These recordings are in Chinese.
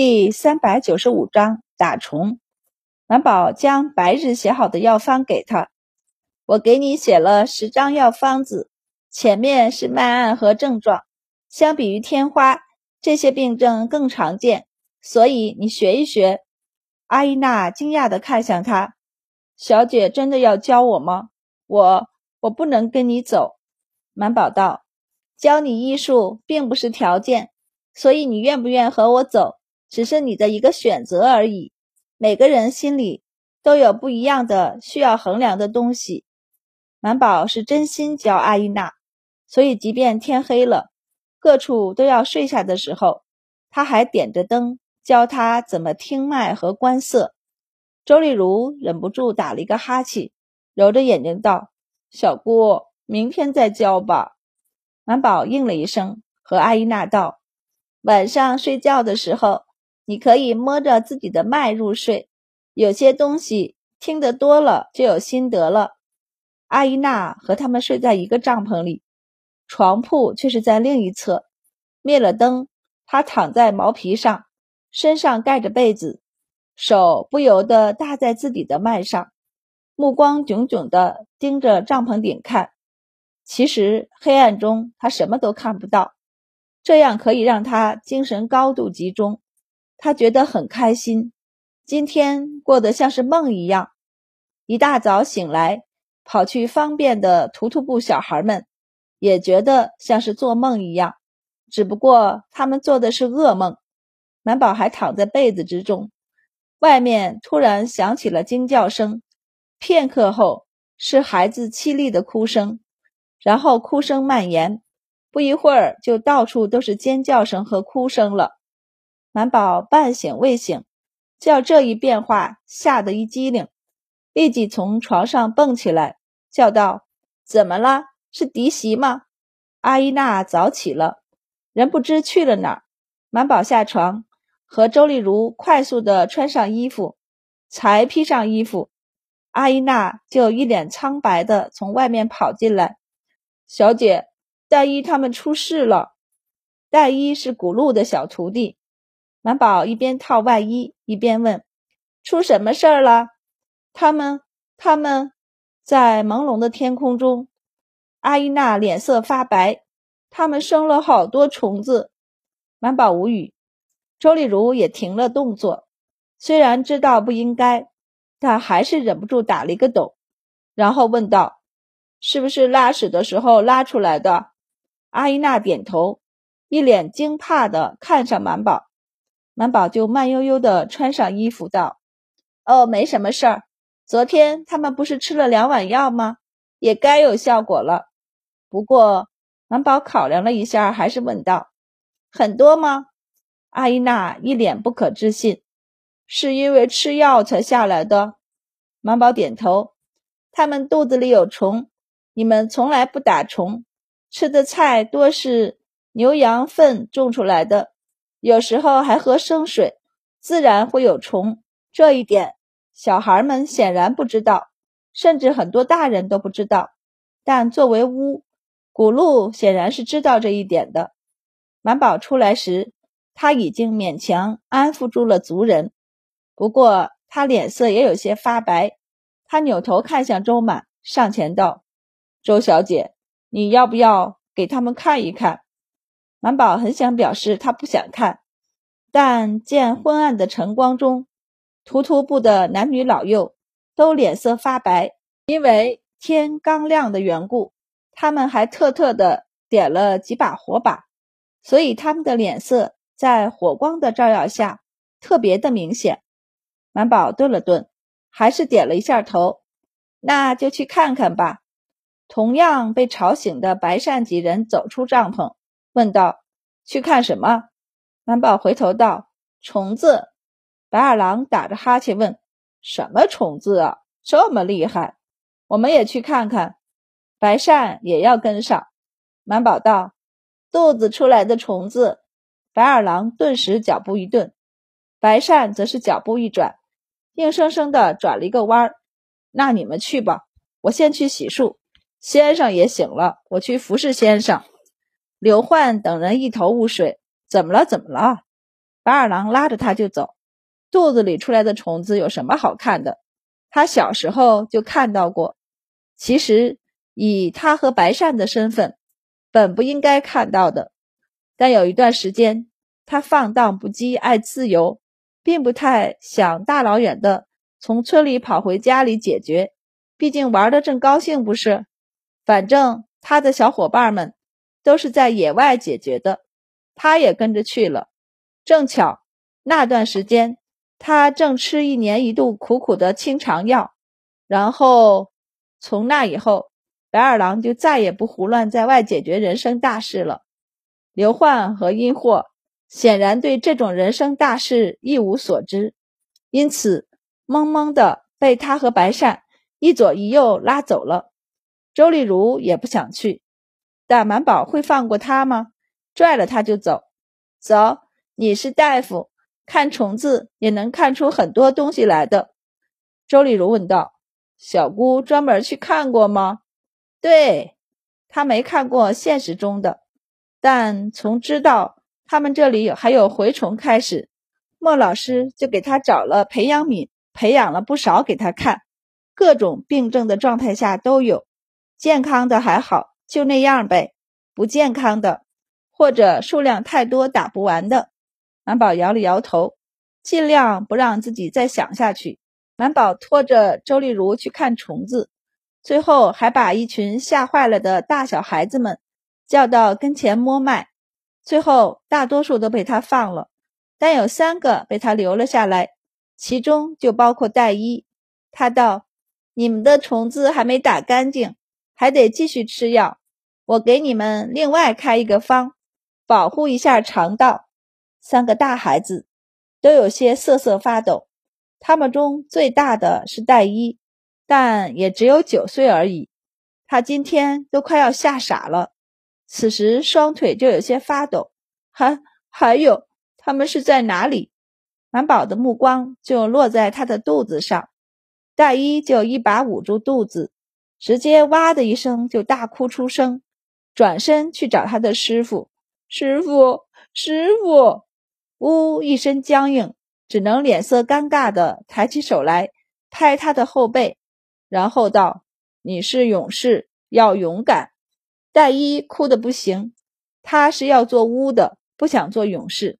第三百九十五章打虫。满宝将白日写好的药方给他，我给你写了十张药方子，前面是脉案和症状。相比于天花，这些病症更常见，所以你学一学。阿依娜惊讶地看向他，小姐真的要教我吗？我我不能跟你走。满宝道，教你医术并不是条件，所以你愿不愿和我走？只是你的一个选择而已。每个人心里都有不一样的需要衡量的东西。满宝是真心教阿依娜，所以即便天黑了，各处都要睡下的时候，他还点着灯教他怎么听脉和观色。周丽如忍不住打了一个哈欠，揉着眼睛道：“小姑，明天再教吧。”满宝应了一声，和阿依娜道：“晚上睡觉的时候。”你可以摸着自己的脉入睡，有些东西听得多了就有心得了。阿依娜和他们睡在一个帐篷里，床铺却是在另一侧。灭了灯，她躺在毛皮上，身上盖着被子，手不由得搭在自己的脉上，目光炯炯地盯着帐篷顶看。其实黑暗中她什么都看不到，这样可以让她精神高度集中。他觉得很开心，今天过得像是梦一样。一大早醒来，跑去方便的图图部小孩们也觉得像是做梦一样，只不过他们做的是噩梦。满宝还躺在被子之中，外面突然响起了惊叫声，片刻后是孩子凄厉的哭声，然后哭声蔓延，不一会儿就到处都是尖叫声和哭声了。满宝半醒未醒，叫这一变化吓得一激灵，立即从床上蹦起来，叫道：“怎么了？是嫡媳吗？”阿依娜早起了，人不知去了哪儿。满宝下床，和周丽如快速地穿上衣服，才披上衣服，阿依娜就一脸苍白地从外面跑进来：“小姐，黛依他们出事了。”黛依是古路的小徒弟。满宝一边套外衣一边问：“出什么事儿了？”他们，他们，在朦胧的天空中，阿依娜脸色发白。他们生了好多虫子。满宝无语。周丽如也停了动作，虽然知道不应该，但还是忍不住打了一个抖，然后问道：“是不是拉屎的时候拉出来的？”阿依娜点头，一脸惊怕的看上满宝。满宝就慢悠悠地穿上衣服，道：“哦，没什么事儿。昨天他们不是吃了两碗药吗？也该有效果了。不过，满宝考量了一下，还是问道：‘很多吗？’阿依娜一脸不可置信：‘是因为吃药才下来的？’满宝点头：‘他们肚子里有虫，你们从来不打虫，吃的菜多是牛羊粪种出来的。’”有时候还喝生水，自然会有虫。这一点小孩们显然不知道，甚至很多大人都不知道。但作为巫，古路显然是知道这一点的。满宝出来时，他已经勉强安抚住了族人，不过他脸色也有些发白。他扭头看向周满，上前道：“周小姐，你要不要给他们看一看？”满宝很想表示他不想看，但见昏暗的晨光中，图图部的男女老幼都脸色发白，因为天刚亮的缘故，他们还特特的点了几把火把，所以他们的脸色在火光的照耀下特别的明显。满宝顿了顿，还是点了一下头，那就去看看吧。同样被吵醒的白善几人走出帐篷。问道：“去看什么？”满宝回头道：“虫子。”白二郎打着哈欠问：“什么虫子啊？这么厉害？我们也去看看。”白善也要跟上。满宝道：“肚子出来的虫子。”白二郎顿时脚步一顿，白善则是脚步一转，硬生生的转了一个弯儿。那你们去吧，我先去洗漱。先生也醒了，我去服侍先生。刘焕等人一头雾水，怎么了？怎么了？白二郎拉着他就走。肚子里出来的虫子有什么好看的？他小时候就看到过。其实以他和白善的身份，本不应该看到的。但有一段时间，他放荡不羁，爱自由，并不太想大老远的从村里跑回家里解决。毕竟玩的正高兴，不是？反正他的小伙伴们都是在野外解决的，他也跟着去了。正巧那段时间。他正吃一年一度苦苦的清肠药，然后从那以后，白二郎就再也不胡乱在外解决人生大事了。刘焕和殷祸显然对这种人生大事一无所知，因此懵懵的被他和白善一左一右拉走了。周丽如也不想去，大满宝会放过他吗？拽了他就走，走，你是大夫。看虫子也能看出很多东西来的，周丽如问道：“小姑专门去看过吗？”“对，她没看过现实中的，但从知道他们这里还有蛔虫开始，莫老师就给她找了培养皿，培养了不少给她看，各种病症的状态下都有，健康的还好，就那样呗；不健康的或者数量太多打不完的。”满宝摇了摇头，尽量不让自己再想下去。满宝拖着周丽如去看虫子，最后还把一群吓坏了的大小孩子们叫到跟前摸脉。最后大多数都被他放了，但有三个被他留了下来，其中就包括戴一。他道：“你们的虫子还没打干净，还得继续吃药。我给你们另外开一个方，保护一下肠道。”三个大孩子都有些瑟瑟发抖，他们中最大的是戴一，但也只有九岁而已。他今天都快要吓傻了，此时双腿就有些发抖。还还有，他们是在哪里？满宝的目光就落在他的肚子上，戴一就一把捂住肚子，直接哇的一声就大哭出声，转身去找他的师傅。师傅，师傅！呜，一身僵硬，只能脸色尴尬的抬起手来拍他的后背，然后道：“你是勇士，要勇敢。”戴一哭的不行，他是要做巫的，不想做勇士。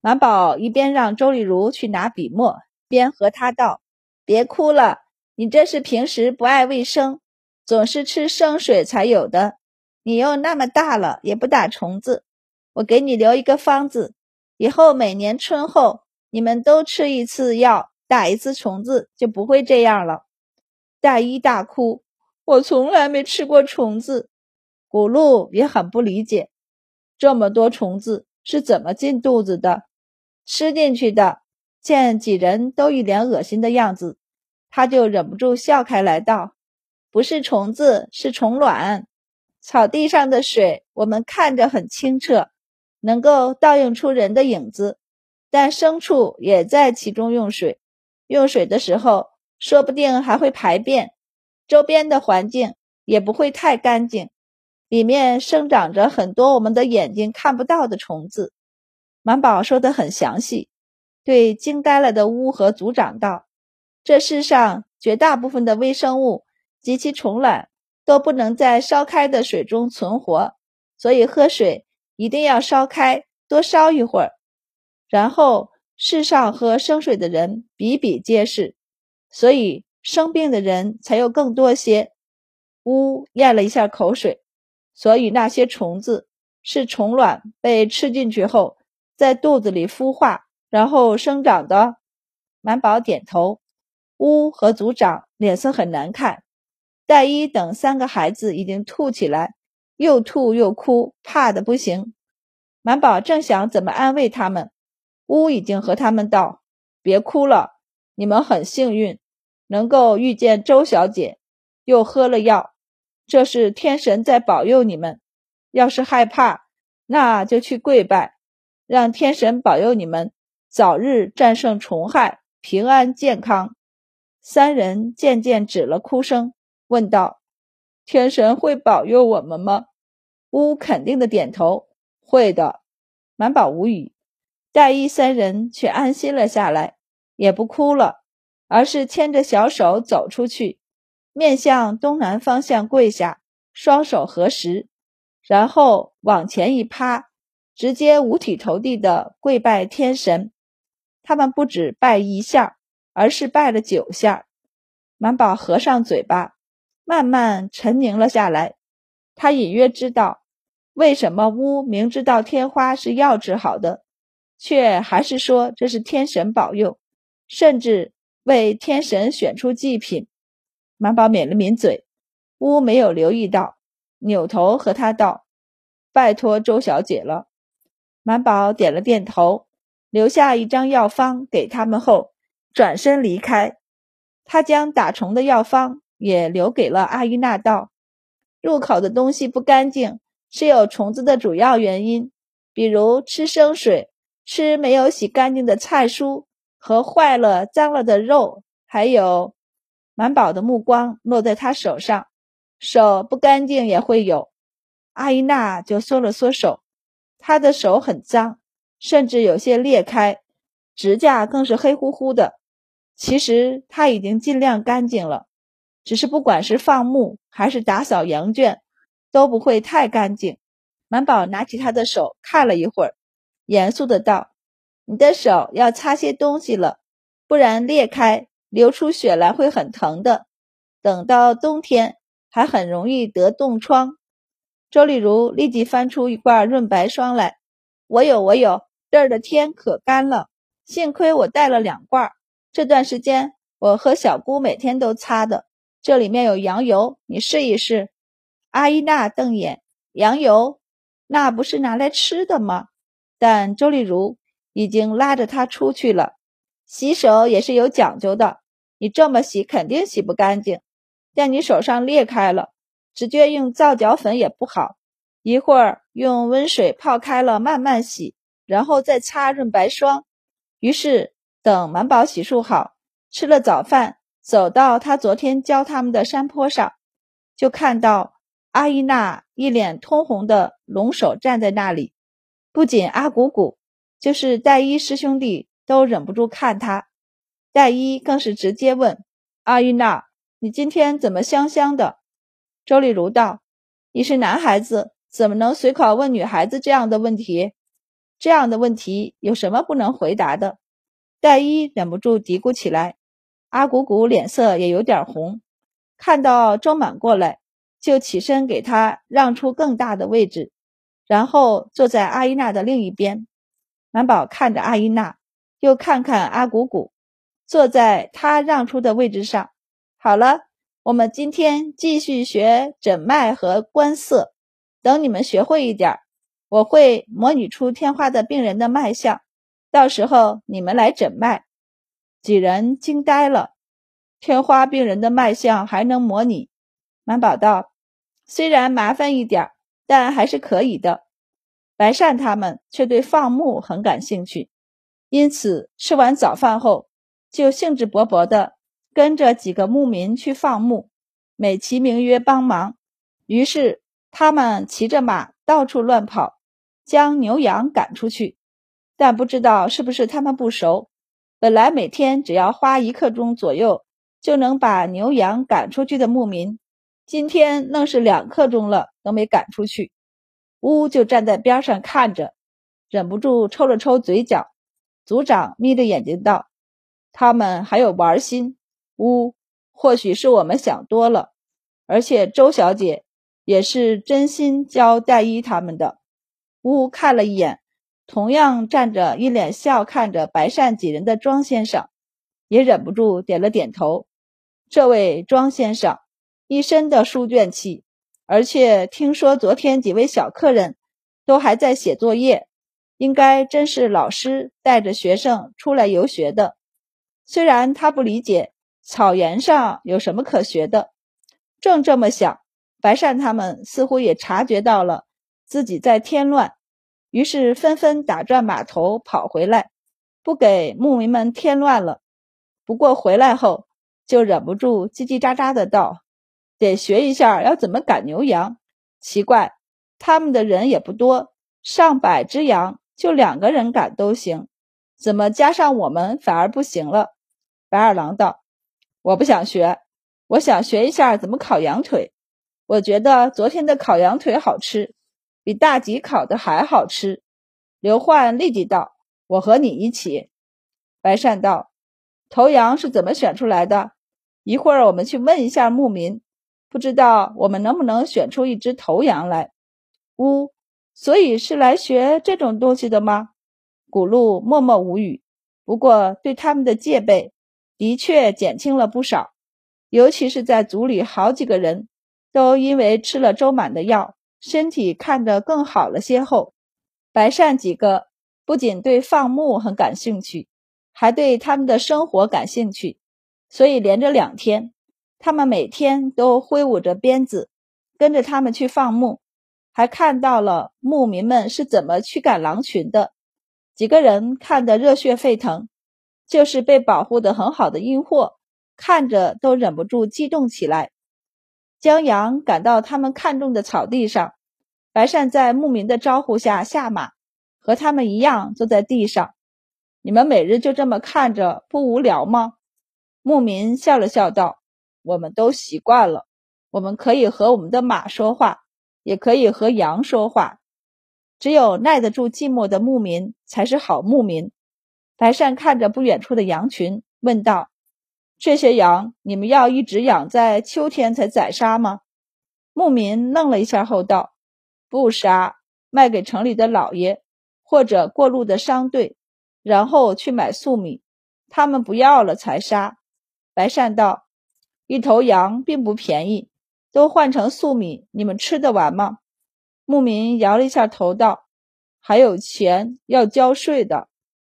满宝一边让周丽如去拿笔墨，边和他道：“别哭了，你这是平时不爱卫生，总是吃生水才有的。你又那么大了，也不打虫子，我给你留一个方子。”以后每年春后，你们都吃一次药，打一次虫子，就不会这样了。大一大哭，我从来没吃过虫子。古露也很不理解，这么多虫子是怎么进肚子的？吃进去的。见几人都一脸恶心的样子，他就忍不住笑开来，道：“不是虫子，是虫卵。草地上的水，我们看着很清澈。”能够倒映出人的影子，但牲畜也在其中用水。用水的时候，说不定还会排便。周边的环境也不会太干净，里面生长着很多我们的眼睛看不到的虫子。满宝说的很详细，对惊呆了的乌和族长道：“这世上绝大部分的微生物及其虫卵都不能在烧开的水中存活，所以喝水。”一定要烧开，多烧一会儿，然后世上喝生水的人比比皆是，所以生病的人才又更多些。呜，咽了一下口水，所以那些虫子是虫卵被吃进去后，在肚子里孵化，然后生长的。满宝点头。乌和族长脸色很难看，戴一等三个孩子已经吐起来。又吐又哭，怕的不行。满宝正想怎么安慰他们，乌已经和他们道：“别哭了，你们很幸运，能够遇见周小姐，又喝了药，这是天神在保佑你们。要是害怕，那就去跪拜，让天神保佑你们早日战胜虫害，平安健康。”三人渐渐止了哭声，问道：“天神会保佑我们吗？”乌肯定的点头，会的。满宝无语，戴一三人却安心了下来，也不哭了，而是牵着小手走出去，面向东南方向跪下，双手合十，然后往前一趴，直接五体投地的跪拜天神。他们不止拜一下，而是拜了九下。满宝合上嘴巴，慢慢沉凝了下来。他隐约知道，为什么巫明知道天花是药治好的，却还是说这是天神保佑，甚至为天神选出祭品。满宝抿了抿嘴，巫没有留意到，扭头和他道：“拜托周小姐了。”满宝点了点头，留下一张药方给他们后，转身离开。他将打虫的药方也留给了阿依娜，道：“入口的东西不干净，是有虫子的主要原因，比如吃生水、吃没有洗干净的菜蔬和坏了、脏了的肉，还有……”满宝的目光落在他手上，手不干净也会有。阿依娜就缩了缩手，她的手很脏，甚至有些裂开，指甲更是黑乎乎的。其实他已经尽量干净了，只是不管是放牧还是打扫羊圈，都不会太干净。满宝拿起他的手看了一会儿，严肃的道：“你的手要擦些东西了，不然裂开流出血来会很疼的。等到冬天还很容易得冻疮。”周丽如立即翻出一罐润白霜来：“我有，我有，这儿的天可干了，幸亏我带了两罐。”这段时间，我和小姑每天都擦的。这里面有羊油，你试一试。阿依娜瞪眼，羊油那不是拿来吃的吗？但周丽如已经拉着她出去了。洗手也是有讲究的，你这么洗肯定洗不干净。但你手上裂开了，直接用皂角粉也不好。一会儿用温水泡开了，慢慢洗，然后再擦润白霜。于是。等满宝洗漱好，吃了早饭，走到他昨天教他们的山坡上，就看到阿依娜一脸通红的龙首站在那里。不仅阿古古，就是戴一师兄弟都忍不住看他。戴一更是直接问阿依娜：“你今天怎么香香的？”周丽如道：“你是男孩子，怎么能随口问女孩子这样的问题？这样的问题有什么不能回答的？”戴一忍不住嘀咕起来，阿古古脸色也有点红，看到周满过来，就起身给他让出更大的位置，然后坐在阿依娜的另一边。满宝看着阿依娜，又看看阿古古，坐在他让出的位置上。好了，我们今天继续学诊脉和观色，等你们学会一点，我会模拟出天花的病人的脉象。到时候你们来诊脉，几人惊呆了。天花病人的脉象还能模拟？满宝道：“虽然麻烦一点，但还是可以的。”白善他们却对放牧很感兴趣，因此吃完早饭后，就兴致勃勃地跟着几个牧民去放牧，美其名曰帮忙。于是他们骑着马到处乱跑，将牛羊赶出去。但不知道是不是他们不熟，本来每天只要花一刻钟左右就能把牛羊赶出去的牧民，今天愣是两刻钟了都没赶出去。乌就站在边上看着，忍不住抽了抽嘴角。族长眯着眼睛道：“他们还有玩心。乌，或许是我们想多了，而且周小姐也是真心教戴一他们的。”乌看了一眼。同样站着一脸笑看着白善几人的庄先生，也忍不住点了点头。这位庄先生一身的书卷气，而且听说昨天几位小客人都还在写作业，应该真是老师带着学生出来游学的。虽然他不理解草原上有什么可学的，正这么想，白善他们似乎也察觉到了自己在添乱。于是纷纷打转马头跑回来，不给牧民们添乱了。不过回来后就忍不住叽叽喳喳的道：“得学一下要怎么赶牛羊。奇怪，他们的人也不多，上百只羊就两个人赶都行，怎么加上我们反而不行了？”白二郎道：“我不想学，我想学一下怎么烤羊腿。我觉得昨天的烤羊腿好吃，比大吉烤的还好吃。”刘焕立即道：“我和你一起。”白善道：“头羊是怎么选出来的？一会儿我们去问一下牧民，不知道我们能不能选出一只头羊来。”呜，所以是来学这种东西的吗？古路默默无语，不过对他们的戒备。的确减轻了不少，尤其是在组里好几个人都因为吃了周满的药，身体看着更好了些后，白善几个不仅对放牧很感兴趣，还对他们的生活感兴趣，所以连着两天，他们每天都挥舞着鞭子，跟着他们去放牧，还看到了牧民们是怎么驱赶狼群的，几个人看得热血沸腾。就是被保护的很好的阴货，看着都忍不住激动起来。将羊赶到他们看中的草地上，白善在牧民的招呼下下马，和他们一样坐在地上。你们每日就这么看着，不无聊吗？牧民笑了笑道：“我们都习惯了，我们可以和我们的马说话，也可以和羊说话。只有耐得住寂寞的牧民才是好牧民。”白善看着不远处的羊群，问道：“这些羊你们要一直养在秋天才宰杀吗？”牧民愣了一下后道：“不杀，卖给城里的老爷或者过路的商队，然后去买粟米。他们不要了才杀。”白善道：“一头羊并不便宜，都换成粟米，你们吃得完吗？”牧民摇了一下头道：“还有钱要交税的。”